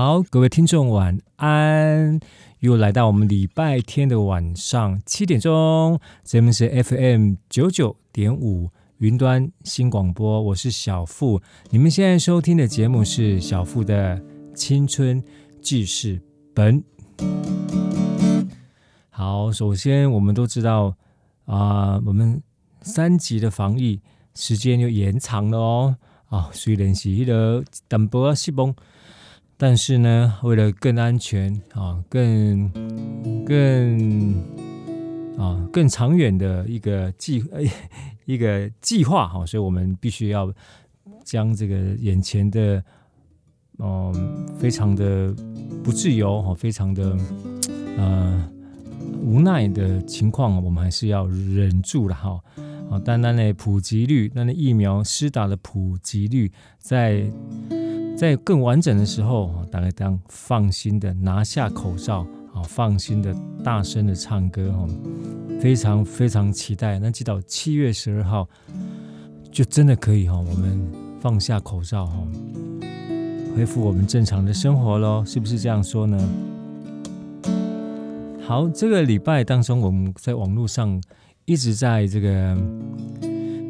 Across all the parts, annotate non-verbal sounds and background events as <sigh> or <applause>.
好，各位听众晚安，又来到我们礼拜天的晚上七点钟，这边是 FM 九九点五云端新广播，我是小富，你们现在收听的节目是小富的青春记事本。好，首先我们都知道啊、我们三级的防疫时间又延长了哦，啊，虽然是那个淡薄仔失望。但是呢，为了更安全啊，更更啊更长远的一个计 <laughs> 一个计划哈，所以我们必须要将这个眼前的嗯非常的不自由哈，非常的呃无奈的情况，我们还是要忍住了哈。啊，单单的普及率，那那疫苗施打的普及率在。在更完整的时候，大家当放心的拿下口罩，啊，放心的大声的唱歌，哈，非常非常期待。那记到七月十二号，就真的可以哈，我们放下口罩，哈，恢复我们正常的生活喽，是不是这样说呢？好，这个礼拜当中，我们在网络上一直在这个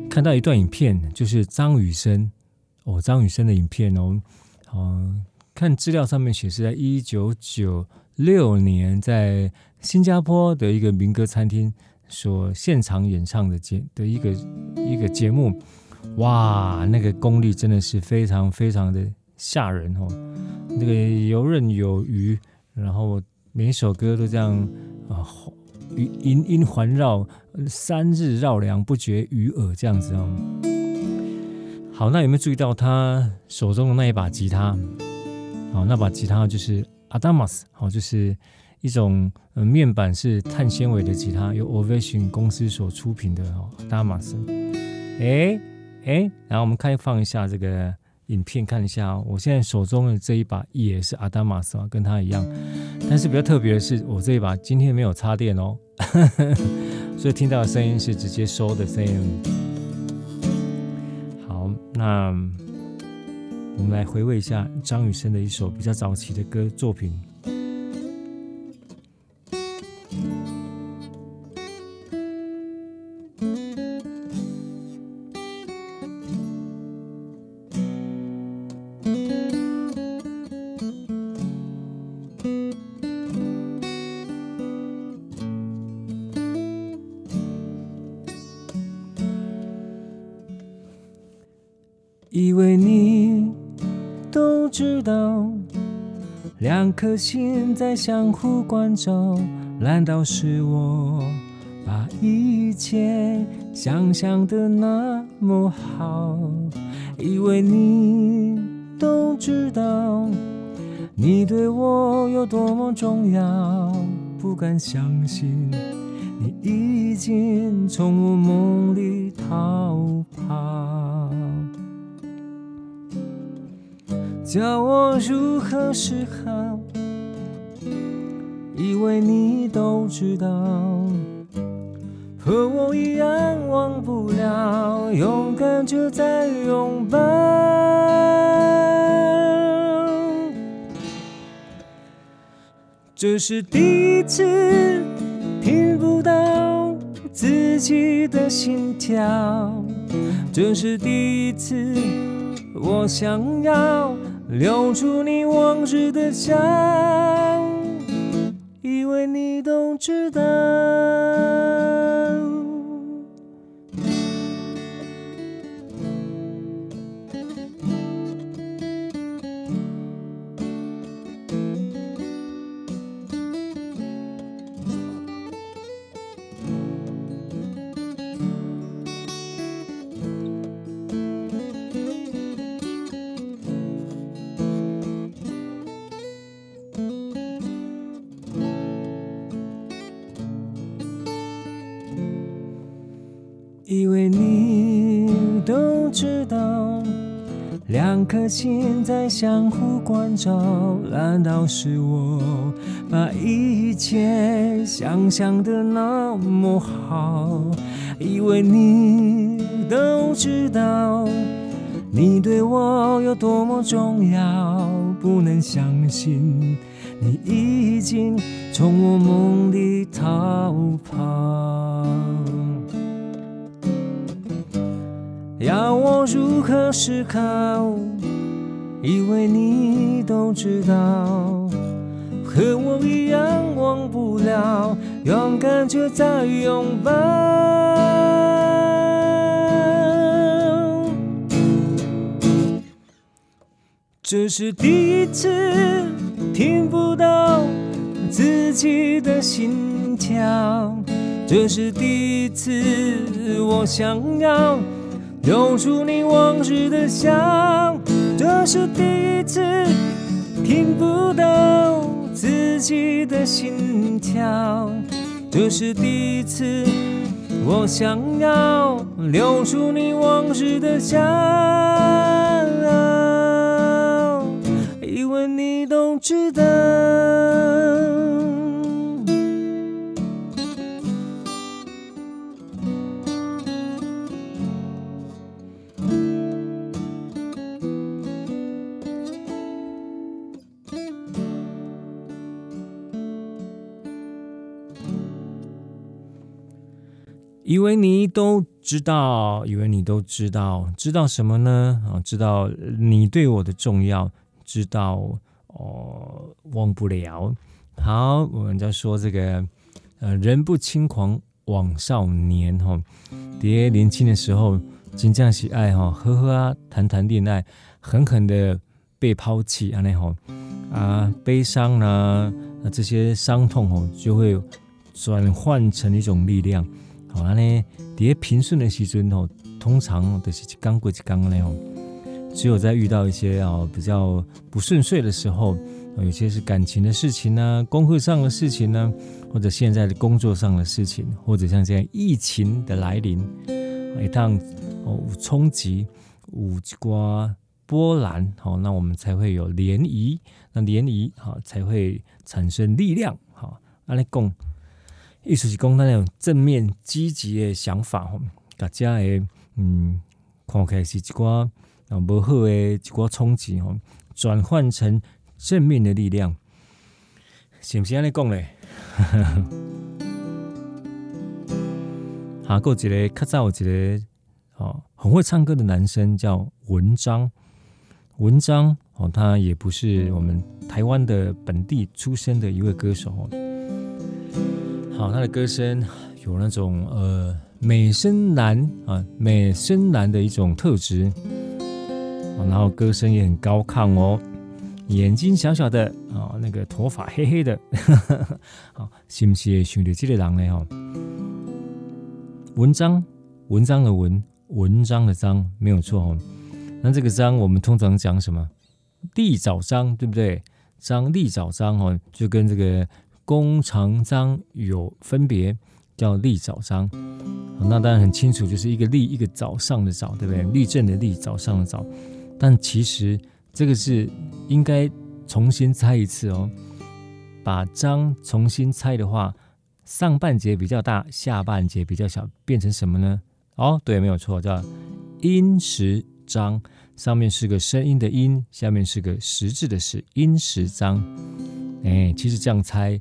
看到一段影片，就是张雨生。哦，张雨生的影片哦，哦，看资料上面写是在一九九六年在新加坡的一个民歌餐厅所现场演唱的节的一个一个节目，哇，那个功力真的是非常非常的吓人哦，那个游刃有余，然后每一首歌都这样啊，音音音环绕，三日绕梁不绝于耳这样子哦。好，那有没有注意到他手中的那一把吉他？好，那把吉他就是阿达玛斯，好，就是一种呃面板是碳纤维的吉他，由 Ovation 公司所出品的哦，阿达玛斯。哎哎，然后我们看放一下这个影片，看一下哦。我现在手中的这一把也是阿达玛斯啊，跟他一样。但是比较特别的是，我这一把今天没有插电哦，<laughs> 所以听到的声音是直接收的声音。那我们来回味一下张雨生的一首比较早期的歌作品。两颗心在相互关照。难道是我把一切想象的那么好？以为你都知道，你对我有多么重要。不敢相信，你已经从我梦里逃叫我如何是好？以为你都知道，和我一样忘不了，勇敢就在拥抱。这是第一次听不到自己的心跳，这是第一次我想要。留住你往日的笑，以为你都知道。两颗心在相互关照，难道是我把一切想象的那么好？以为你都知道，你对我有多么重要，不能相信你已经从我梦里逃跑。要我如何思考？以为你都知道，和我一样忘不了，勇敢却在拥抱。这是第一次听不到自己的心跳，这是第一次我想要。留住你往日的笑，这是第一次听不到自己的心跳，这是第一次我想要留住你往日的笑，以为你都知道。以为你都知道，以为你都知道，知道什么呢？啊，知道你对我的重要，知道哦，忘不了。好，我们在说这个，呃，人不轻狂枉少年哈。爹年轻的时候，真正喜爱哈，呵呵啊，谈谈恋爱，狠狠的被抛弃，啊，那哈啊，悲伤呢，那这些伤痛哦，就会转换成一种力量。好啊，呢，在平顺的时阵吼，通常都是一刚过一刚嘞吼。只有在遇到一些哦比较不顺遂的时候，有些是感情的事情呢，功课上的事情呢，或者现在的工作上的事情，或者像这样疫情的来临，一趟哦冲击，有一瓜波澜，好，那我们才会有涟漪，那涟漪好才会产生力量，好，阿来讲。意思是讲，那种正面积极的想法吼，大家诶，嗯，看起来是一寡啊无好的一寡冲击吼，转换成正面的力量，是不是安尼讲咧？<laughs> 好，过一个较早有一个哦，很会唱歌的男生叫文章，文章哦，他也不是我们台湾的本地出身的一位歌手哦。好，他的歌声有那种呃美声男啊，美声男的一种特质，然后歌声也很高亢哦，眼睛小小的啊，那个头发黑黑的，<laughs> 好，是不是想到这个人呢？哈，文章，文章的文，文章的章，没有错哦。那这个章我们通常讲什么？立早章，对不对？章立早章哦，就跟这个。弓长张有分别，叫立早章。那当然很清楚，就是一个立，一个早上的早，对不对？立正的立，早上的早。但其实这个是应该重新猜一次哦。把章重新猜的话，上半节比较大，下半节比较小，变成什么呢？哦，对，没有错，叫音实章。上面是个声音的音，下面是个实字的实，音实章。哎，其实这样猜。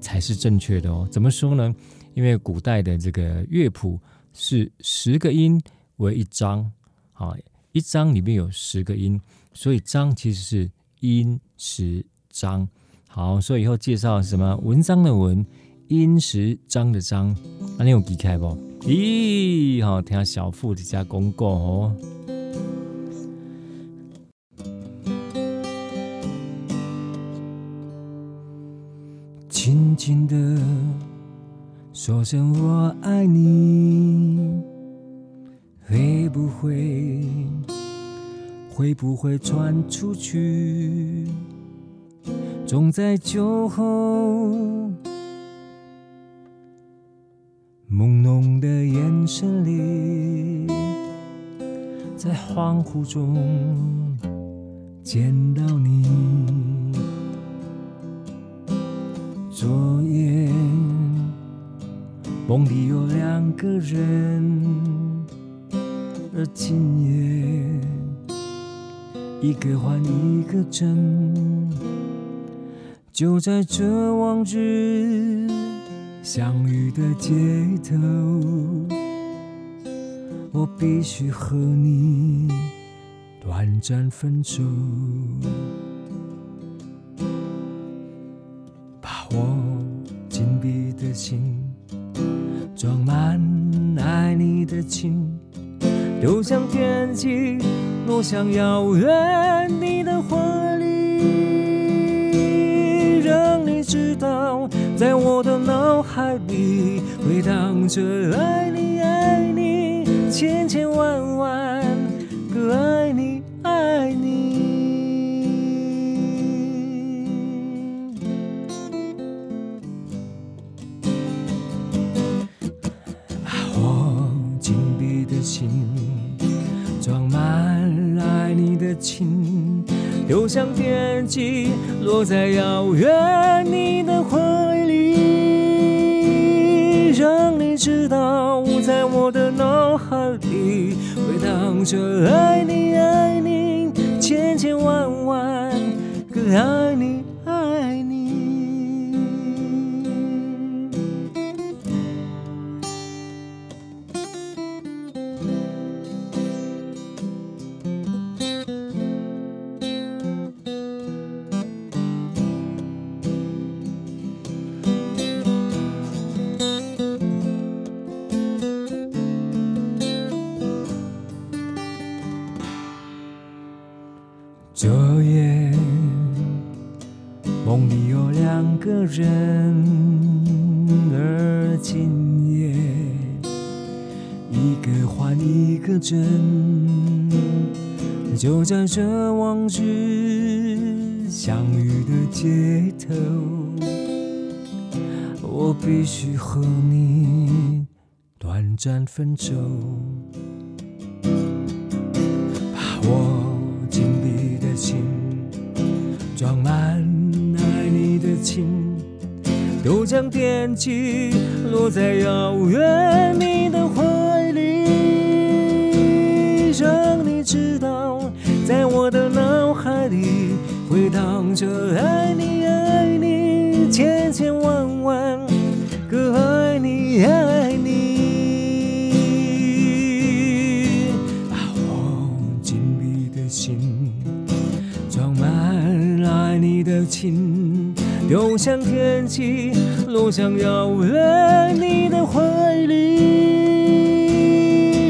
才是正确的哦。怎么说呢？因为古代的这个乐谱是十个音为一章，啊，一章里面有十个音，所以章其实是音十章。好，所以以后介绍什么文章的文，音十章的章，那你有记开不？咦，好，听小富这家公告哦。轻轻的说声我爱你，会不会会不会传出去？总在酒后朦胧的眼神里，在恍惚中见到你。梦里有两个人，而今夜一个换一个真，就在这往日相遇的街头。我必须和你短暂分手，把我情，丢向天际，落向遥远你的怀里，让你知道，在我的脑海里回荡着爱你爱你。千千万万个就像天际，落在遥远你的怀里，让你知道，在我的脑海里回荡着爱你爱你，千千万万个爱。人，而今夜一个换一个真，就在这往日相遇的街头，我必须和你短暂分手，把我。紧闭的心都将惦记落在遥远你的怀里，让你知道，在我的脑海里回荡着爱你爱你，千千万万个爱你爱又像天际，落向遥远你的怀里，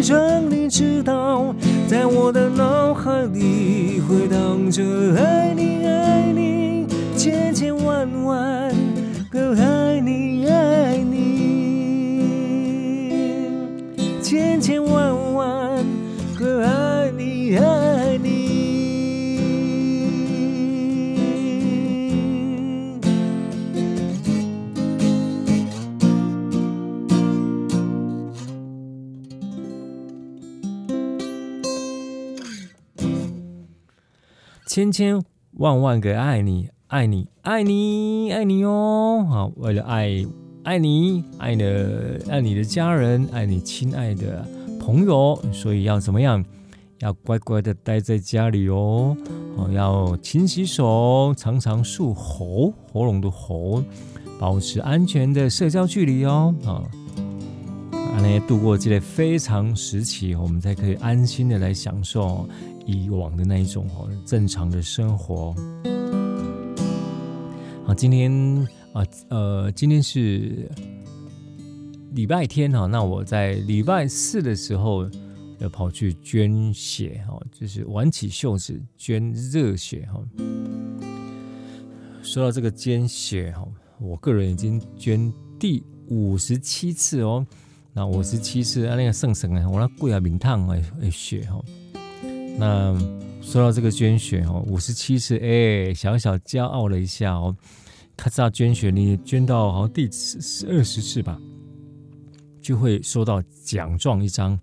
让你知道，在我的脑海里回荡着爱你爱你，千千万万个爱你爱你，千千万千千万万个爱你，爱你，爱你，爱你哦！好，为了爱爱你，爱的爱你的家人，爱你亲爱的朋友，所以要怎么样？要乖乖的待在家里哦。哦，要勤洗手，常常漱喉，喉咙的喉，保持安全的社交距离哦。啊，来度过这个非常时期，我们才可以安心的来享受。以往的那一种哦，正常的生活。好，今天啊，呃，今天是礼拜天哈，那我在礼拜四的时候要跑去捐血哈，就是挽起袖子捐热血哈。说到这个捐血哈，我个人已经捐第五十七次哦，那五十七次啊，那个圣神啊，我那贵啊，名烫啊血哈。那说到这个捐血哦，五十七次，哎，小小骄傲了一下哦。咔嚓捐血，你捐到好像第二十次吧，就会收到奖状一张。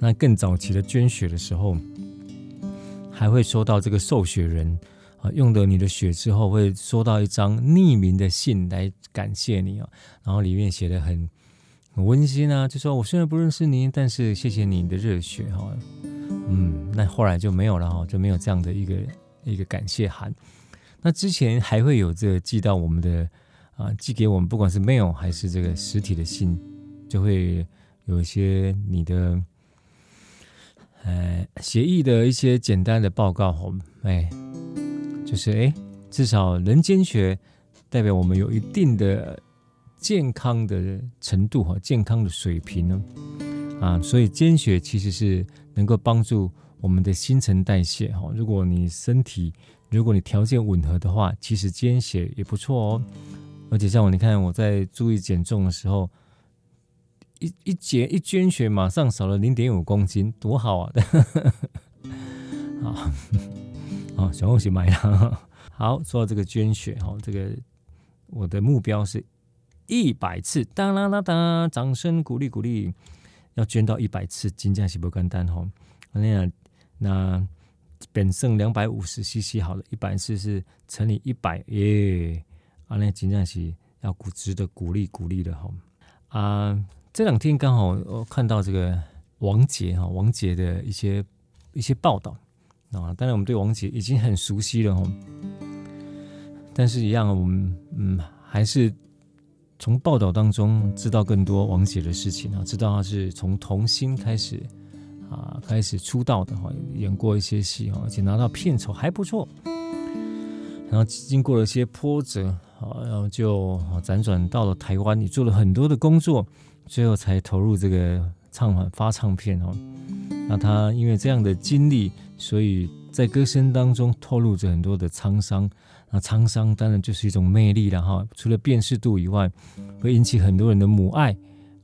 那更早期的捐血的时候，还会收到这个受血人啊用了你的血之后，会收到一张匿名的信来感谢你啊，然后里面写的很很温馨啊，就说我虽然不认识您，但是谢谢你的热血哈。嗯，那后来就没有了哈，就没有这样的一个一个感谢函。那之前还会有这个寄到我们的啊，寄给我们，不管是 mail 还是这个实体的信，就会有一些你的呃协议的一些简单的报告哈，哎，就是哎，至少人间学，代表我们有一定的健康的程度哈，健康的水平呢啊，所以捐血其实是。能够帮助我们的新陈代谢哈。如果你身体，如果你条件吻合的话，其实捐血也不错哦。而且像我，你看我在注意减重的时候，一一减一捐血，马上少了零点五公斤，多好啊！<laughs> 好，<laughs> 好，小红鞋买了。<laughs> 好，说到这个捐血哈，这个我的目标是一百次，哒啦啦哒，掌声鼓励鼓励。要捐到一百次，金价是不简单吼。那那本剩两百五十 CC 好了，一百次是乘以一百耶。啊，那金价是要鼓值得鼓励鼓励的吼。啊，这两天刚好我看到这个王杰哈，王杰的一些一些报道啊。当然我们对王杰已经很熟悉了吼，但是一样，我们嗯还是。从报道当中知道更多王杰的事情啊，知道他是从童星开始啊，开始出道的哈，演过一些戏哈，而且拿到片酬还不错。然后经过了一些波折啊，然后就辗转到了台湾，也做了很多的工作，最后才投入这个唱片发唱片哦。那他因为这样的经历，所以在歌声当中透露着很多的沧桑。那沧桑当然就是一种魅力了哈，除了辨识度以外，会引起很多人的母爱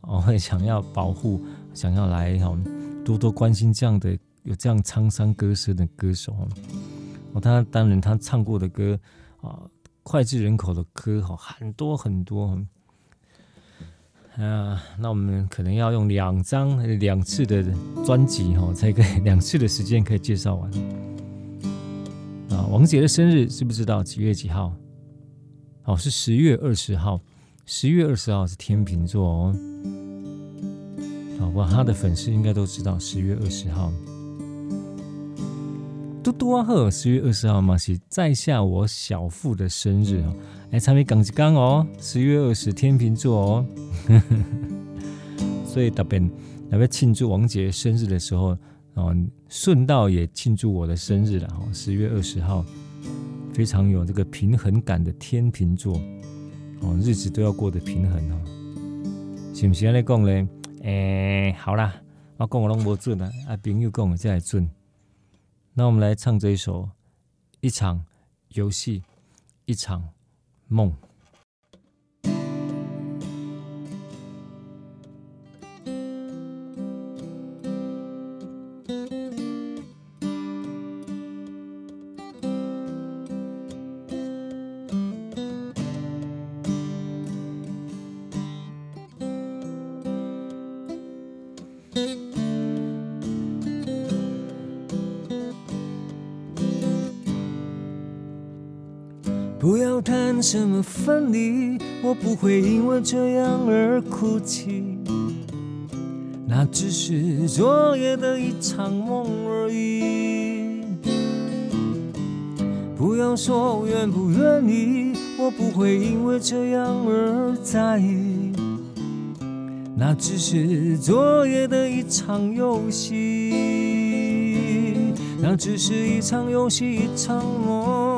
哦，会想要保护，想要来哈多多关心这样的有这样沧桑歌声的歌手哦。他当然他唱过的歌啊，脍炙人口的歌哈很多很多啊。那我们可能要用两张两次的专辑哈，才可以两次的时间可以介绍完。王杰的生日知不知道几月几号？哦，是十月二十号。十月二十号是天秤座哦。好吧，他的粉丝应该都知道十月二十号。嘟嘟啊呵，十月二十号嘛是在下我小腹的生日哦。哎，差没讲一讲哦，十月二十天秤座哦。<laughs> 所以特别特别庆祝王杰生日的时候。哦，顺道也庆祝我的生日了哈，十月二十号，非常有这个平衡感的天秤座，哦，日子都要过得平衡哦，是不是？你讲嘞，哎，好啦，我讲我拢无准啊，啊，朋友讲才准。那我们来唱这一首《一场游戏，一场梦》。分离，我不会因为这样而哭泣。那只是昨夜的一场梦而已。不要说愿不愿意，我不会因为这样而在意。那只是昨夜的一场游戏，那只是一场游戏，一场梦。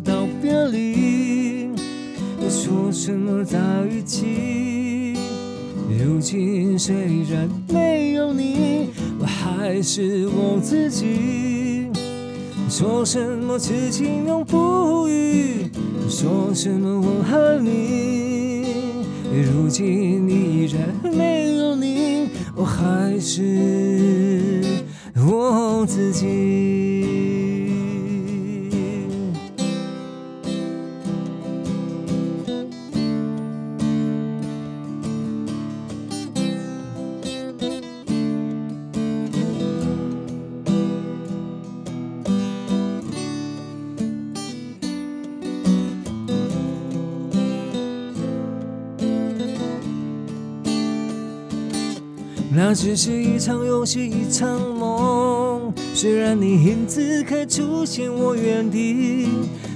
说什么在一起？如今虽然没有你，我还是我自己。说什么痴情永不渝，说什么我和你，如今依然没有你，我还是我自己。那只是一场游戏，一场梦。虽然你影子还出现我原地，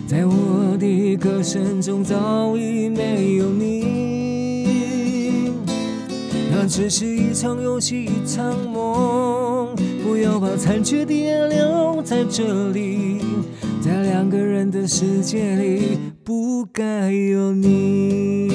在我的歌声中早已没有你。那只是一场游戏，一场梦。不要把残缺的爱留在这里，在两个人的世界里，不该有你。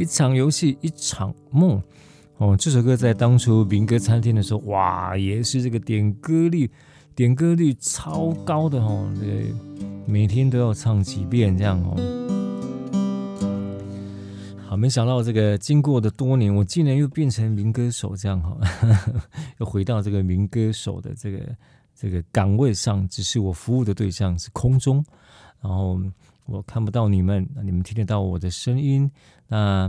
一场游戏，一场梦。哦，这首歌在当初民歌餐厅的时候，哇，也是这个点歌率，点歌率超高的哦。对，每天都要唱几遍这样哦。好，没想到这个经过的多年，我竟然又变成民歌手这样哈，<laughs> 又回到这个民歌手的这个这个岗位上，只是我服务的对象是空中，然后。我看不到你们，你们听得到我的声音，那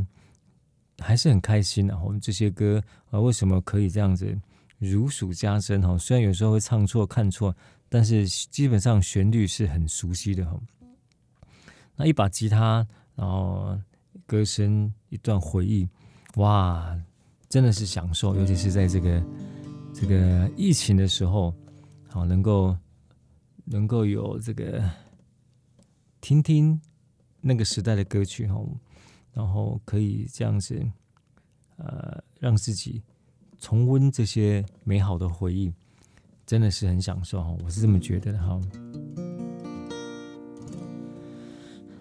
还是很开心的。我们这些歌啊，为什么可以这样子如数家珍？哈，虽然有时候会唱错、看错，但是基本上旋律是很熟悉的。哈，那一把吉他，然后歌声，一段回忆，哇，真的是享受。尤其是在这个这个疫情的时候，好，能够能够有这个。听听那个时代的歌曲哈，然后可以这样子，呃，让自己重温这些美好的回忆，真的是很享受哈，我是这么觉得的哈。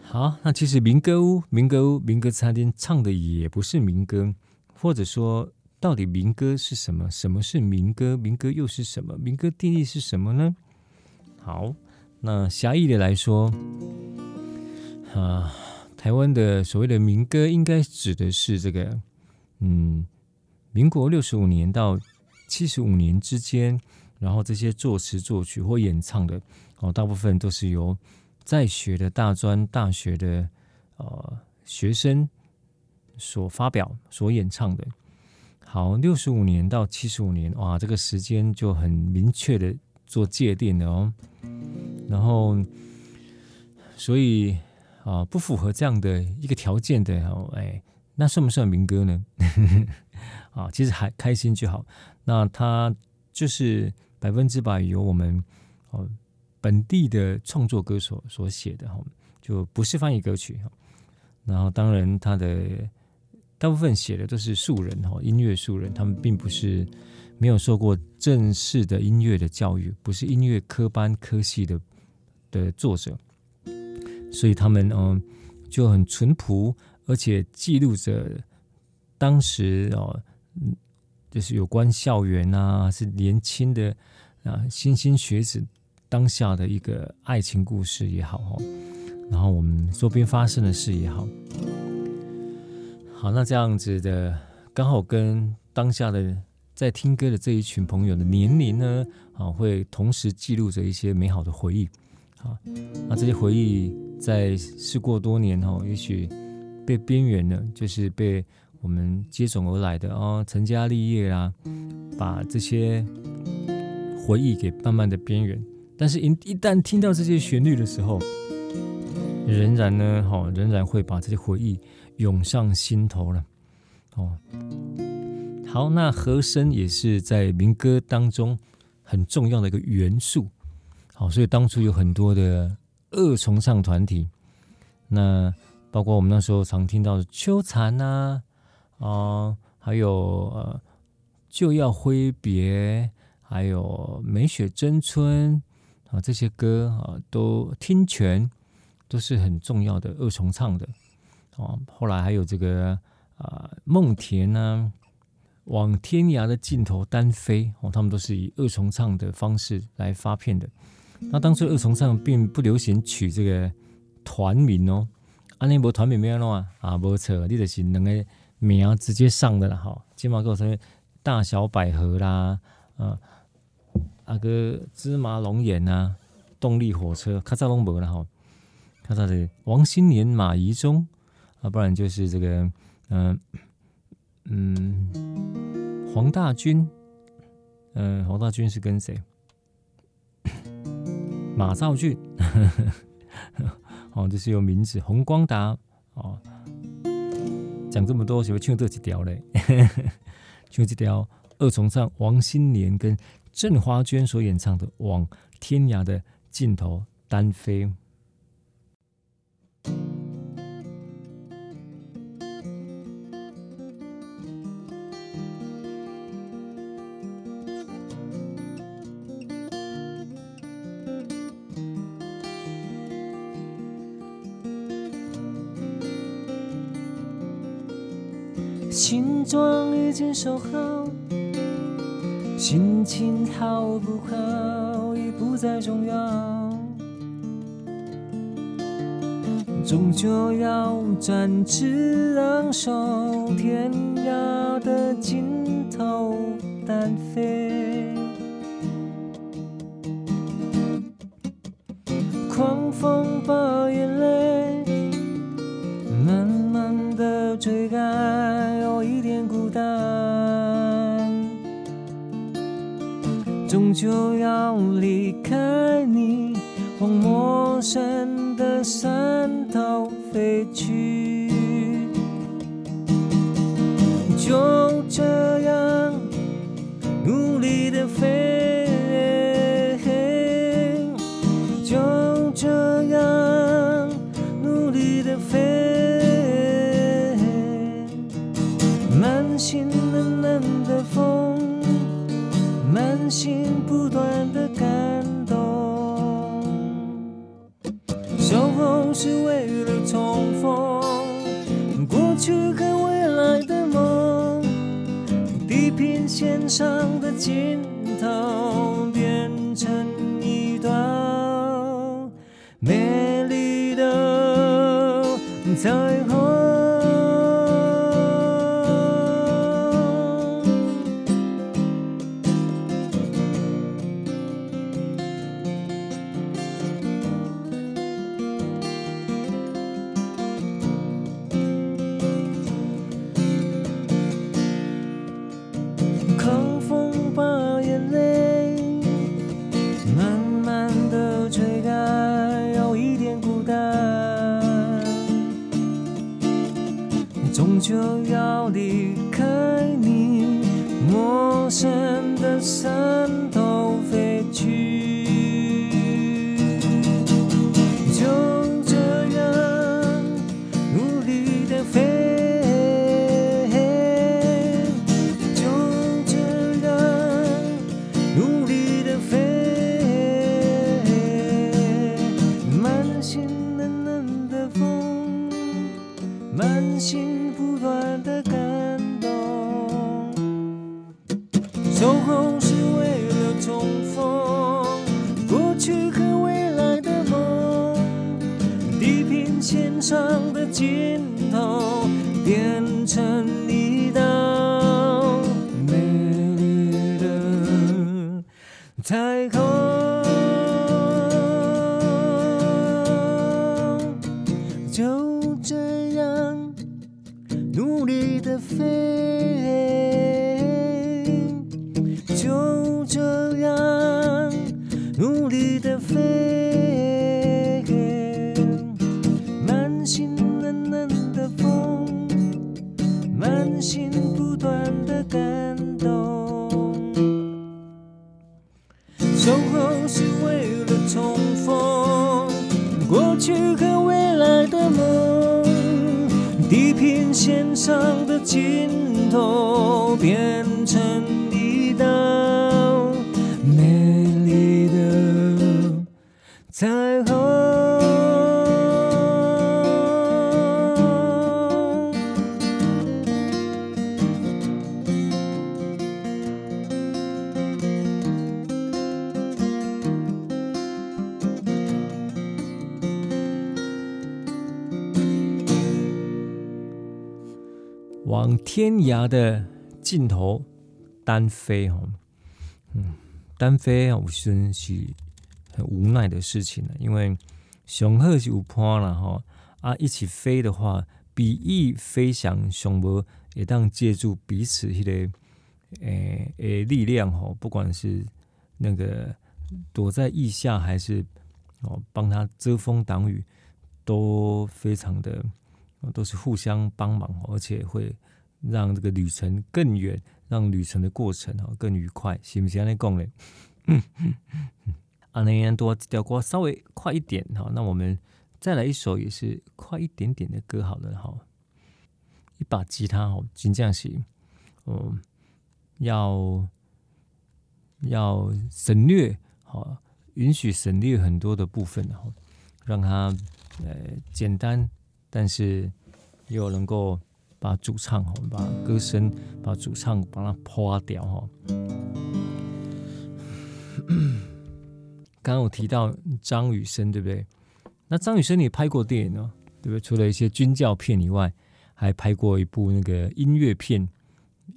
好，那其实民歌屋、民歌屋、民歌餐厅唱的也不是民歌，或者说，到底民歌是什么？什么是民歌？民歌又是什么？民歌定义是什么呢？好。那狭义的来说，啊，台湾的所谓的民歌，应该指的是这个，嗯，民国六十五年到七十五年之间，然后这些作词作曲或演唱的，哦，大部分都是由在学的大专大学的呃学生所发表、所演唱的。好，六十五年到七十五年，哇，这个时间就很明确的做界定了哦。然后，所以啊，不符合这样的一个条件的哦，哎，那算不算民歌呢？<laughs> 啊，其实还开心就好。那它就是百分之百由我们哦本地的创作歌手所写的哈，就不是翻译歌曲哈。然后，当然，他的大部分写的都是素人哈，音乐素人，他们并不是没有受过正式的音乐的教育，不是音乐科班科系的。的作者，所以他们嗯就很淳朴，而且记录着当时哦，就是有关校园啊，是年轻的啊莘莘学子当下的一个爱情故事也好哦，然后我们周边发生的事也好，好，那这样子的刚好跟当下的在听歌的这一群朋友的年龄呢啊，会同时记录着一些美好的回忆。啊，那这些回忆在事过多年后，也许被边缘了，就是被我们接踵而来的哦，成家立业啦，把这些回忆给慢慢的边缘。但是，一一旦听到这些旋律的时候，仍然呢，哈，仍然会把这些回忆涌上心头了。哦，好，那和声也是在民歌当中很重要的一个元素。好，所以当初有很多的二重唱团体，那包括我们那时候常听到的秋蝉呐，啊、呃，还有呃就要挥别，还有梅雪争春啊，这些歌啊都听泉都是很重要的二重唱的啊。后来还有这个啊梦田呢，往天涯的尽头单飞哦，他们都是以二重唱的方式来发片的。那当初二重唱并不流行取这个团名哦，安尼无团名咩样弄啊？啊，无错，你就是两个名直接上的啦哈。起码够什么大小百合啦，啊，啊个芝麻龙眼呐，动力火车，较早拢无啦哈。较早是王心莲、马宜中，啊，不然就是这个，嗯、嗯，黄大军，嗯、黄大军是跟谁？马兆俊，<laughs> 哦，这是有名字。洪光达，哦，讲这么多，喜欢唱这几条嘞？<laughs> 唱这条二重唱，王心莲跟郑华娟所演唱的《往天涯的尽头单飞》。已经收好，心情好不好已不再重要，终究要展翅昂首，天涯的尽头单飞，狂风把终究要离开。心不断的感动，守候是为了重逢过去和未来的梦，地平线上的尽头变成一道美丽的彩太空就这样努力地飞。尽头往天涯的尽头单飞哦，嗯，单飞啊，我真是很无奈的事情了。因为雄鹤是有伴了哈啊，一起飞的话，比翼飞翔，上无也当借助彼此迄个诶诶力量哈，不管是那个躲在翼下，还是哦帮他遮风挡雨，都非常的。都是互相帮忙，而且会让这个旅程更远，让旅程的过程哈更愉快，是不是这样讲嘞？嗯嗯嗯，啊，那多调歌稍微快一点哈，那我们再来一首也是快一点点的歌好了哈。一把吉他哦，金匠型，哦，要要省略好，允许省略很多的部分哈，让它呃简单。但是又能够把主唱哈，把歌声，把主唱把它破掉哈。刚刚我提到张雨生，对不对？那张雨生你拍过电影哦？对不对？除了一些军教片以外，还拍过一部那个音乐片，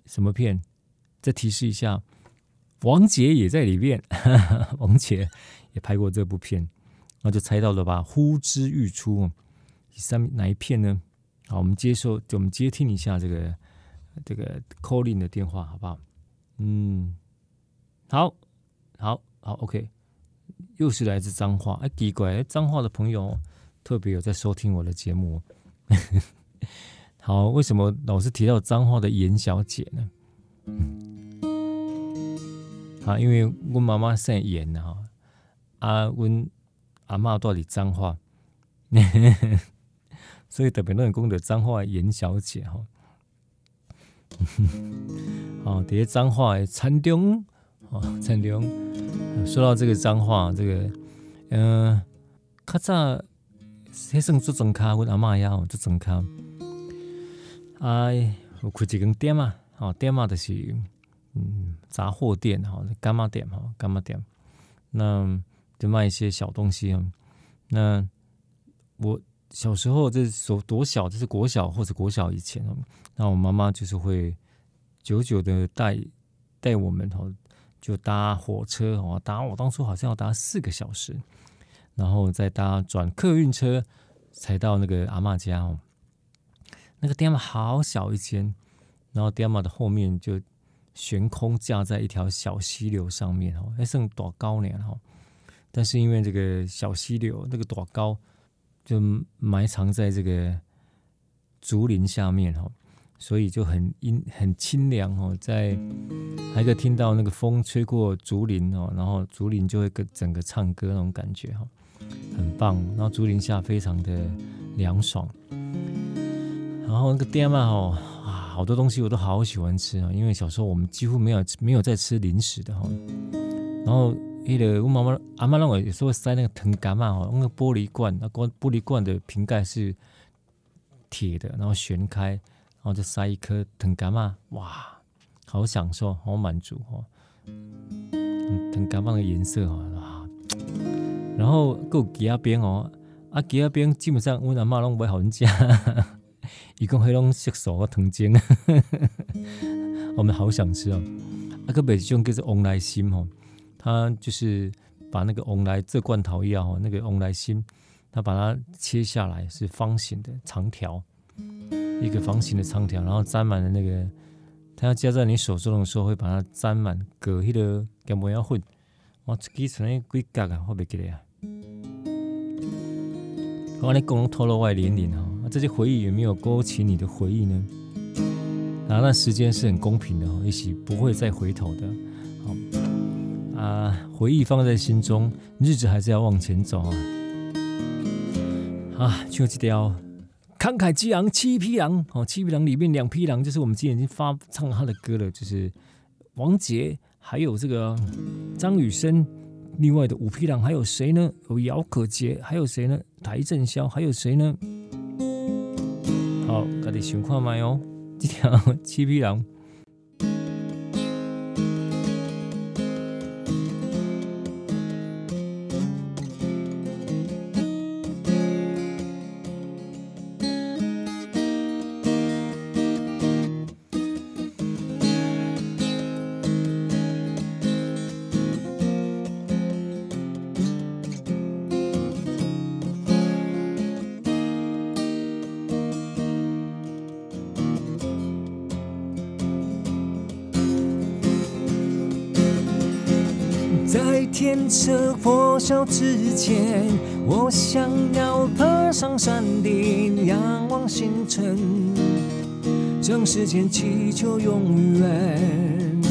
什么片？再提示一下，王杰也在里面，<laughs> 王杰也拍过这部片，那就猜到了吧？呼之欲出。第三哪一片呢？好，我们接受，我们接听一下这个这个 calling 的电话，好不好？嗯，好，好，好，OK，又是来自彰化，哎，奇怪，彰化的朋友特别有在收听我的节目。<laughs> 好，为什么老是提到彰化的严小姐呢？<laughs> 啊，因为我妈妈姓严哈，啊，我阿妈住在彰化。所以特别多人讲的脏话严小姐哈，<laughs> 哦，这些脏话的田中，哦，田中。说到这个脏话，这个，嗯，较早迄算做装卡，阮阿嬷呀，做装卡，哎，有开一间店嘛，哦，店嘛就是，嗯，杂货店哈，柑仔店哈，柑仔店，那就卖一些小东西啊，那我。小时候，这是多小，这是国小或者国小以前哦。那我妈妈就是会久久的带带我们哦，就搭火车哦，搭我当初好像要搭四个小时，然后再搭转客运车才到那个阿嬷家哦。那个店嘛好小一间，然后店嘛的后面就悬空架在一条小溪流上面哦，还剩多高呢哈？但是因为这个小溪流那个多高。就埋藏在这个竹林下面哈，所以就很阴很清凉哦，在还可以听到那个风吹过竹林哦，然后竹林就会跟整个唱歌那种感觉哈，很棒。然后竹林下非常的凉爽，然后那个店嘛哈啊，好多东西我都好喜欢吃啊，因为小时候我们几乎没有没有在吃零食的哈，然后。那个我妈妈阿妈拢会有时候塞那个藤柑嘛吼，那个玻璃罐，那玻玻璃罐的瓶盖是铁的，然后旋开，然后就塞一颗藤柑嘛，哇，好享受，好满足哦。藤柑嘛的颜色哦，哇，然后还有鸡仔饼哦，啊鸡仔饼基本上阮阿妈拢不会好人家，<laughs> 伊讲迄种色素和糖精，<laughs> 我们好想吃哦。啊个别种叫做旺来心哦。他就是把那个旺来这罐头药，那个旺来心，他把它切下来是方形的长条，一个方形的长条，然后沾满了那个，他要夹在你手中的时候会把它沾满，隔迄个跟模样混，哇，几层的几格啊，我袂记得啊。我跟你讲透露我的年龄哈，这些回忆有没有勾起你的回忆呢？然后那时间是很公平的，一起不会再回头的，啊，回忆放在心中，日子还是要往前走啊！啊，就这条慷慨激昂七匹狼哦，七匹狼里面两匹狼就是我们今天已经发唱他的歌了，就是王杰，还有这个张雨生。另外的五匹狼还有谁呢？有姚可杰，还有谁呢？邰正宵，还有谁呢？好，大家情况没有？这条七匹狼。天色破晓之前，我想要爬上山顶，仰望星辰，向时间祈求永远。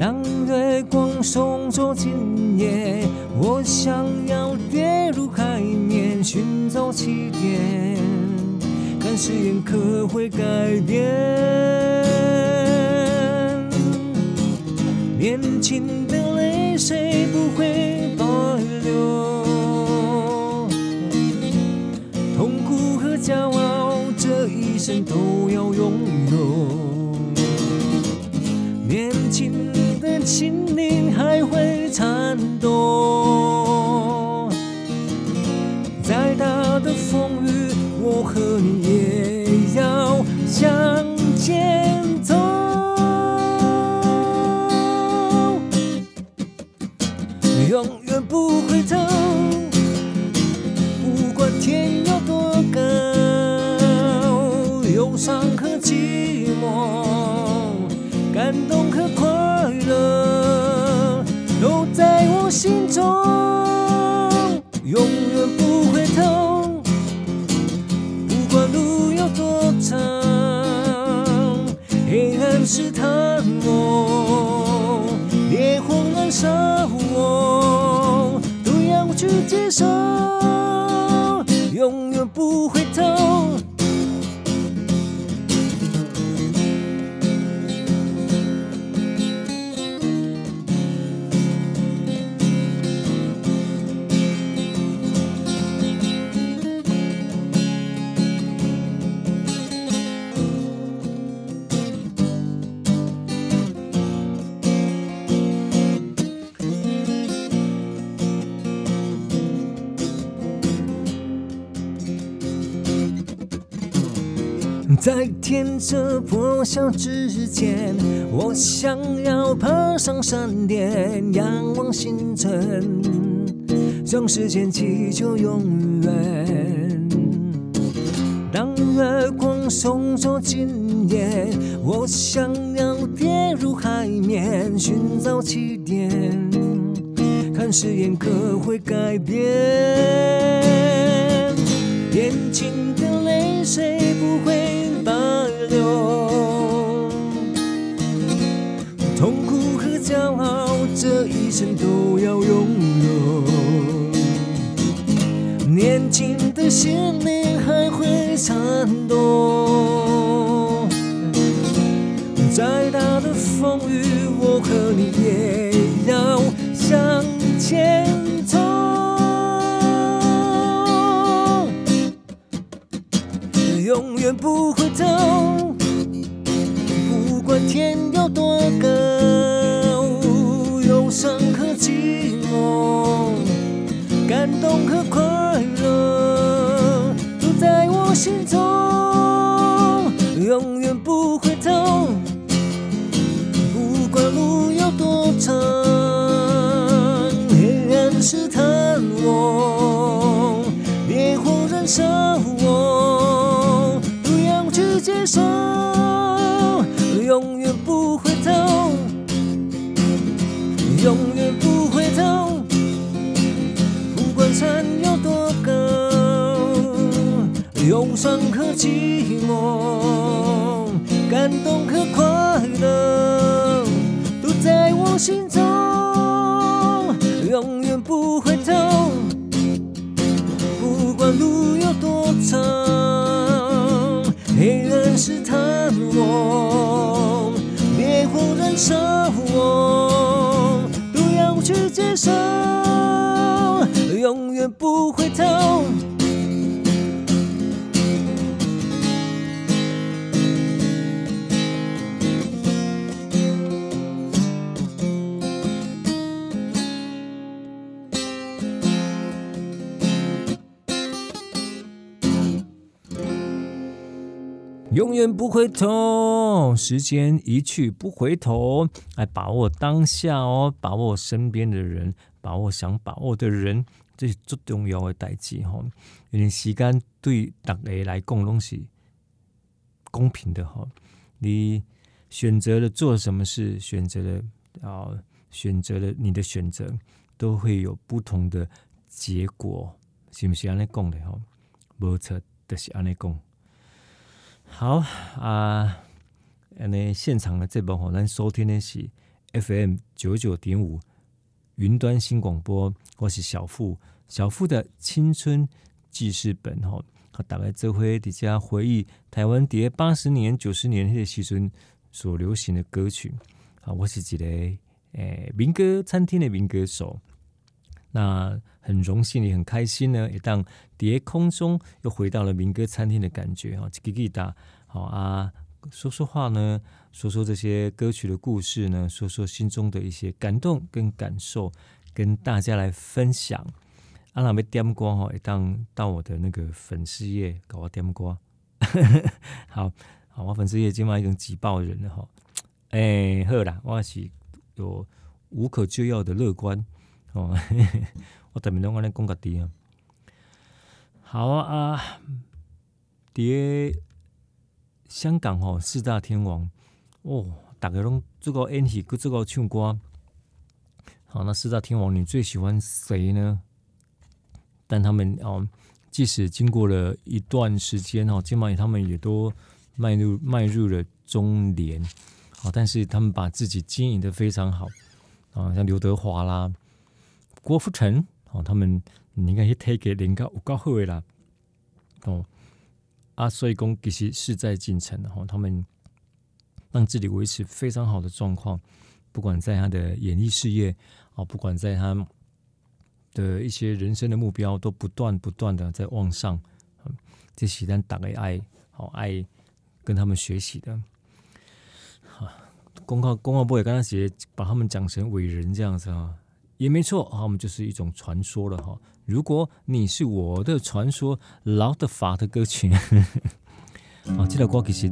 当月光送走今夜，我想要跌入海面，寻找起点，看誓言可会改变。年轻。会保留？痛苦和骄傲，这一生都要拥有。年轻的心灵还会在天色破晓之前，我想要爬上山巅，仰望星辰，向时间祈求永远。当月光送走今夜，我想要跌入海面，寻找起点，看誓言可会改变。年轻的泪水不会。痛苦和骄傲这一生都要拥有，年轻的心灵还会颤抖。再大的风雨，我和你也要向前走，永远不回头，天有多高。忧伤和寂寞，感动和伤和寂寞，感动和快乐，都在我心中，永远不会头。不管路有多长，黑暗试探我，烈火燃烧我，都要去接受，永远不会。永远不回头，时间一去不回头，来把握当下哦，把握身边的人，把握想把握的人，这是最重要的代志哈。因为时间对大家来讲拢是公平的哈。你选择了做什么事，选择了啊，选择了你的选择，都会有不同的结果，是不是安尼讲的哈？没错，就是安尼讲。好啊，那现场的这部吼，咱收听的是 FM 九九点五云端新广播，我是小富，小富的青春记事本吼，和大概这回底下回忆台湾碟八十年、九十年那些时阵所流行的歌曲啊，我是一个诶民歌餐厅的民歌手。那很荣幸也很开心呢，也当碟空中又回到了民歌餐厅的感觉哈，叽叽哒，好啊，说说话呢，说说这些歌曲的故事呢，说说心中的一些感动跟感受，跟大家来分享。阿拉没点歌哈，也当到我的那个粉丝页搞我点歌，<laughs> 好好，我粉丝页今晚已经挤爆人了哈，哎，好啦，我是有无可救药的乐观。哦，<laughs> 我特别拢安尼讲家己啊。好啊，伫香港吼四大天王哦，大家拢做个演戏，搁做个唱歌。好，那四大天王你最喜欢谁呢？但他们哦，即使经过了一段时间哦，今晚他们也都迈入迈入了中年。好，但是他们把自己经营得非常好啊，像刘德华啦。郭富城哦，他们你应该去推给人家有够好的啦哦，啊，所以讲其实势在必成的哈，他们让自己维持非常好的状况，不管在他的演艺事业啊，不管在他的一些人生的目标，都不断不断的在往上，这是咱大家爱好爱跟他们学习的。啊，公告公告部也刚才写把他们讲成伟人这样子啊。也没错，啊，我们就是一种传说了哈。如果你是我的传说，老的法的歌曲，<laughs> 啊，这首歌其实，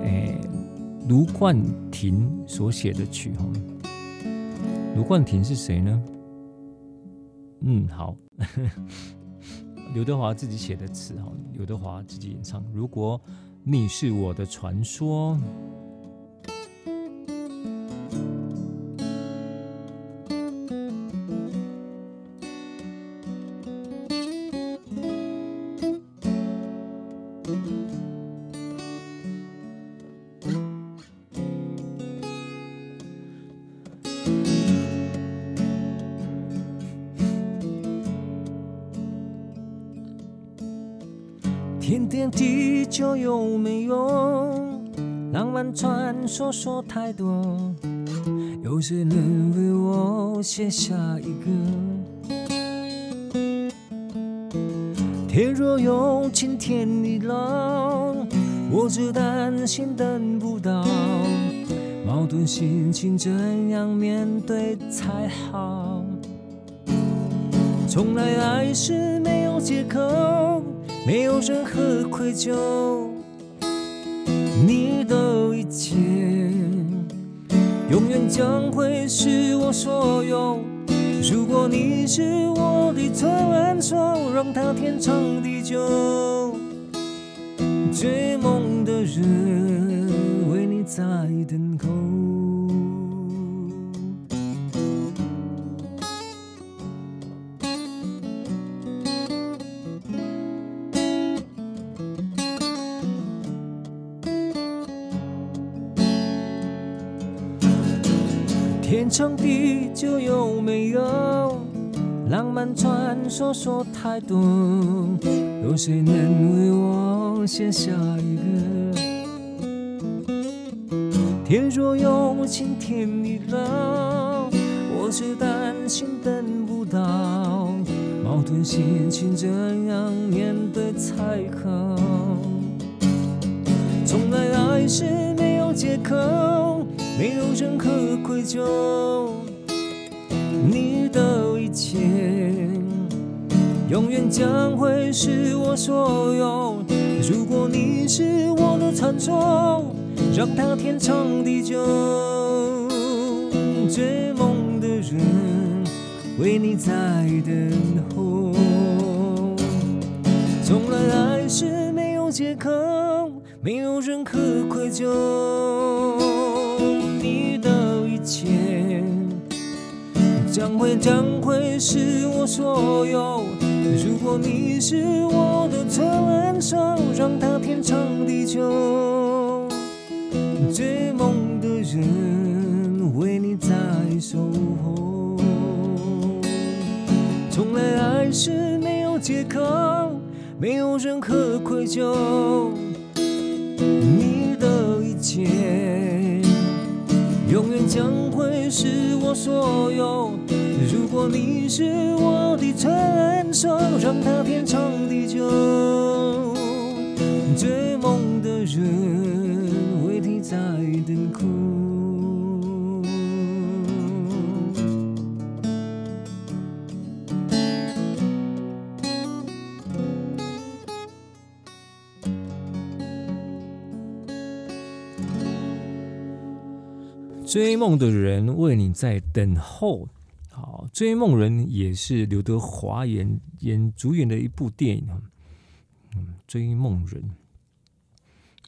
诶，卢冠廷所写的曲哈。卢冠廷是谁呢？嗯，好，<laughs> 刘德华自己写的词哈，刘德华自己演唱。如果你是我的传说。天天地久有没有？浪漫传说说太多，有谁能为我写下一个？天若有情天亦老，我只担心等不到，矛盾心情怎样面对才好？从来爱是没有借口。没有任何愧疚，你的一切永远将会是我所有。如果你是我的传说，让它天长地久。追梦的人为你在等候。天长地久有没有？浪漫传说说太多，有谁能为我写下一个？天若有情天亦老，我只担心等不到，矛盾心情怎样面对才好？从来爱是没有借口。没有任何愧疚，你的一切永远将会是我所有。如果你是我的传说，让它天长地久。追梦的人为你在等候，从来爱是没有借口，没有任何愧疚。切将会将会是我所有。如果你是我的传说，让它天长地久。追梦的人为你在守候，从来爱是没有借口，没有任何愧疚。你的一切将会是我所有。如果你是我的传说，让它天长地久。追梦的人为你在等候。追梦的人为你在等候。好，追梦人也是刘德华演演主演的一部电影。嗯，追梦人。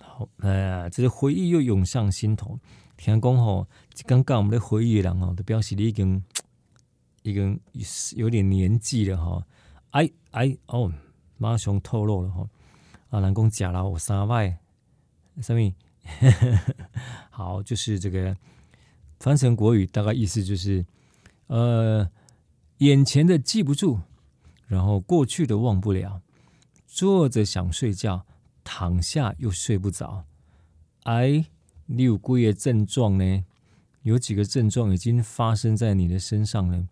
好，哎呀，这个回忆又涌上心头。听讲吼，刚刚我们的回忆的人哦，都表示你已经已经有点年纪了哈。哎哎哦，马上透露了哈。啊，人讲假了，我三拜。什么？<laughs> 好，就是这个翻成国语，大概意思就是。呃，眼前的记不住，然后过去的忘不了，坐着想睡觉，躺下又睡不着。哎，你有几个症状呢？有几个症状已经发生在你的身上了？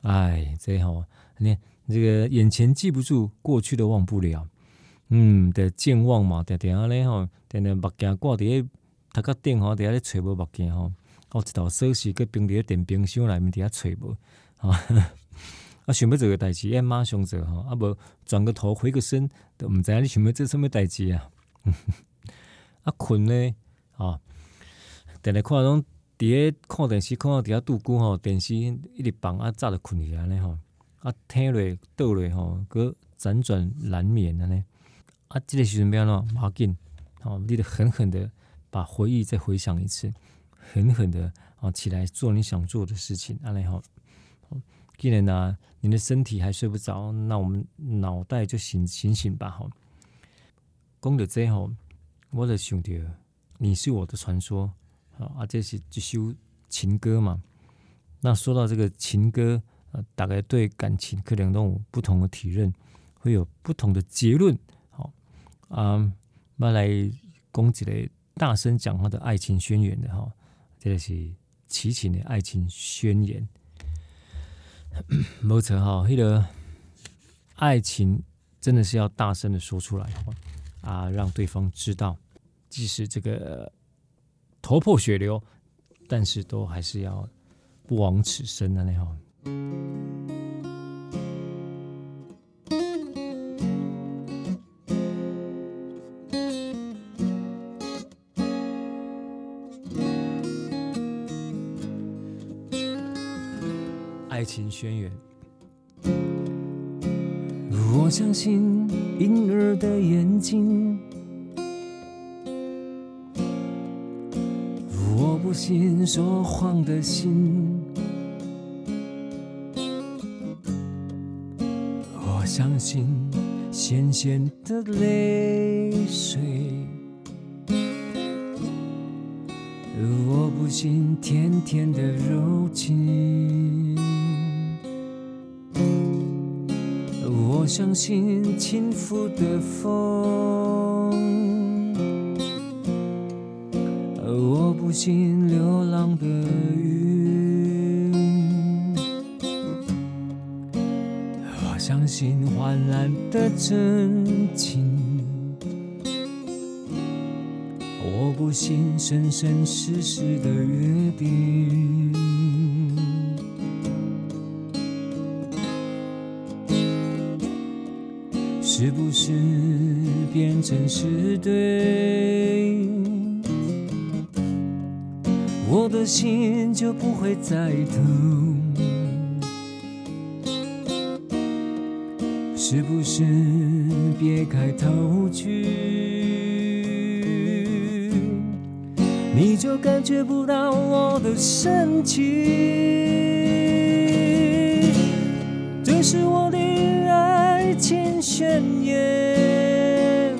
哎，这好，你看这个眼前记不住，过去的忘不了，嗯，的健忘嘛，点点啊嘞吼，点点目镜挂伫咧头壳顶吼，点下咧找无目镜吼。哦，一道锁匙搁冰伫咧电冰箱内面底下找无，<laughs> 啊，啊想要做个代志，要马上做吼，啊无转个头回个身，都毋知影你想要做什么代志啊。啊困呢，啊，定定看种伫咧看电视，看到伫遐拄久吼，电视一直放啊，早就困去安尼吼，啊听落倒落吼，搁辗转难眠安尼，啊，即个时阵要安怎，无要紧，吼，你得狠狠的把回忆再回想一次。狠狠的啊，起来做你想做的事情。阿来好，既然呢，你的身体还睡不着，那我们脑袋就醒醒醒吧。好，讲到这后，我就想到你是我的传说啊，这是一首情歌嘛。那说到这个情歌，啊，大概对感情可能都有不同的体认，会有不同的结论。好啊，那来讲一个大声讲话的爱情宣言的哈。这个是齐秦的爱情宣言，<coughs> 没错哈，那个爱情真的是要大声的说出来啊，让对方知道，即使这个头破血流，但是都还是要不枉此生的那种。爱情宣言。我相信婴儿的眼睛，我不信说谎的心，我相信咸咸的泪水，我不信甜甜的柔情。我相信轻拂的风，我不信流浪的云。我相信患难的真情，我不信生生世世的约定。是变成是对，我的心就不会再疼。是不是别开头去，你就感觉不到我的深情？这是我宣言，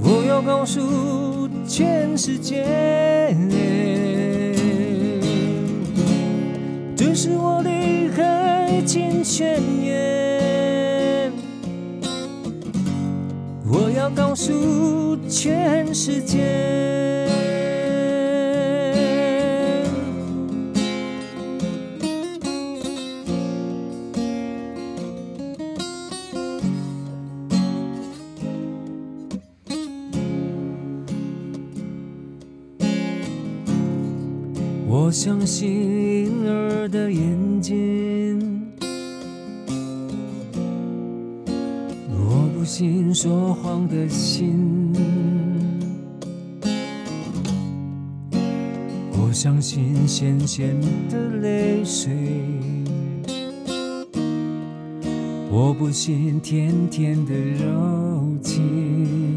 我要告诉全世界，这是我的爱情宣言，我要告诉全世界。相信婴儿的眼睛，我不信说谎的心，我相信咸咸的泪水，我不信甜甜的柔情。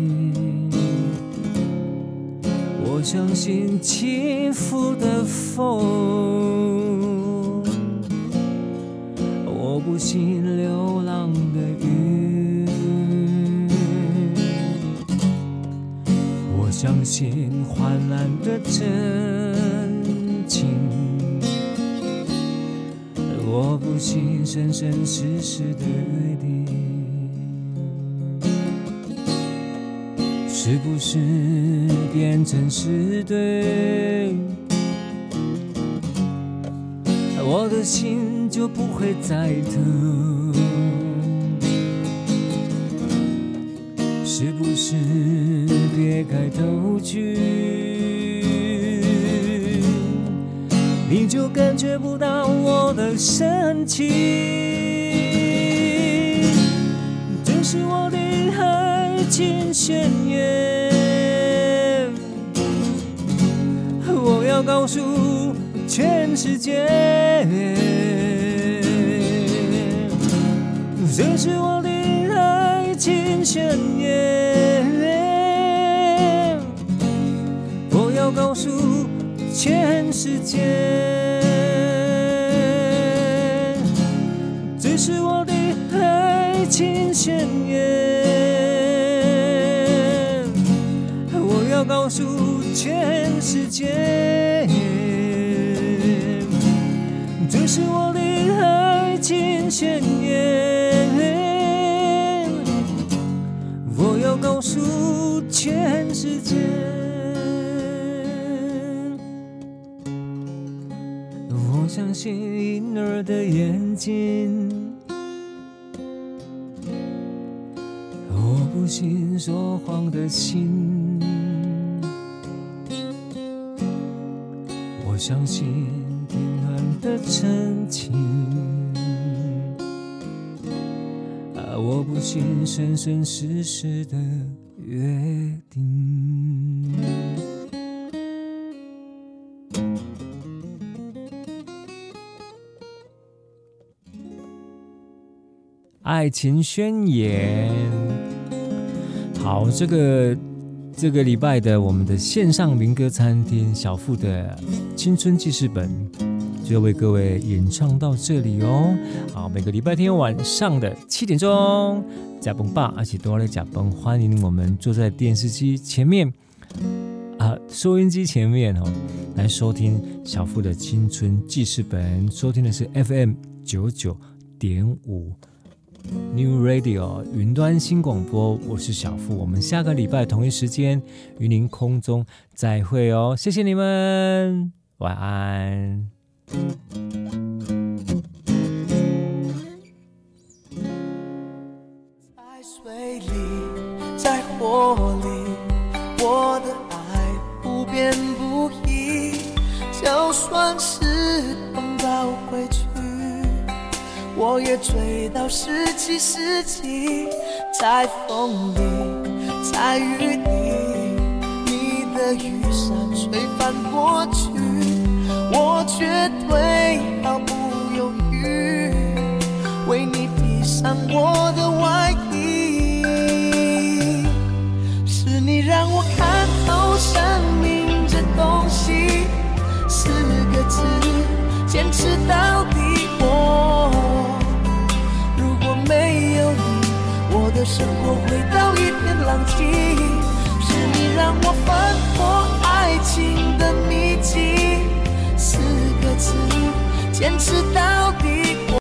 相信起伏的风，我不信流浪的云，我相信患难的真情，我不信生生世世的约定。是不是变成是对，我的心就不会再疼？是不是别开头句，你就感觉不到我的深情？这是我的情宣言，我要告诉全世界，这是我的爱情宣言，我要告诉全世界，全世界，这是我的爱情宣言。我要告诉全世界，我相信婴儿的眼睛，我不信说谎的心。啊，我不信生生世世的约定。爱情宣言，好，这个。这个礼拜的我们的线上民歌餐厅小富的青春记事本就要为各位演唱到这里哦。好，每个礼拜天晚上的七点钟，加崩吧，而且都要来加崩，欢迎我们坐在电视机前面啊，收音机前面哦，来收听小富的青春记事本。收听的是 FM 九九点五。New Radio 云端新广播，我是小富，我们下个礼拜同一时间与您空中再会哦，谢谢你们，晚安。在水里，在火里，我的爱不变不移，就算是碰到回去。我也追到十七世纪。在风里，在雨里，你的雨伞吹翻过去，我绝对毫不犹豫为你披上我的外衣，是你让我看透生命这东西，四个字，坚持到底。我如果没有你，我的生活回到一片狼藉，是你让我翻破爱情的。坚持到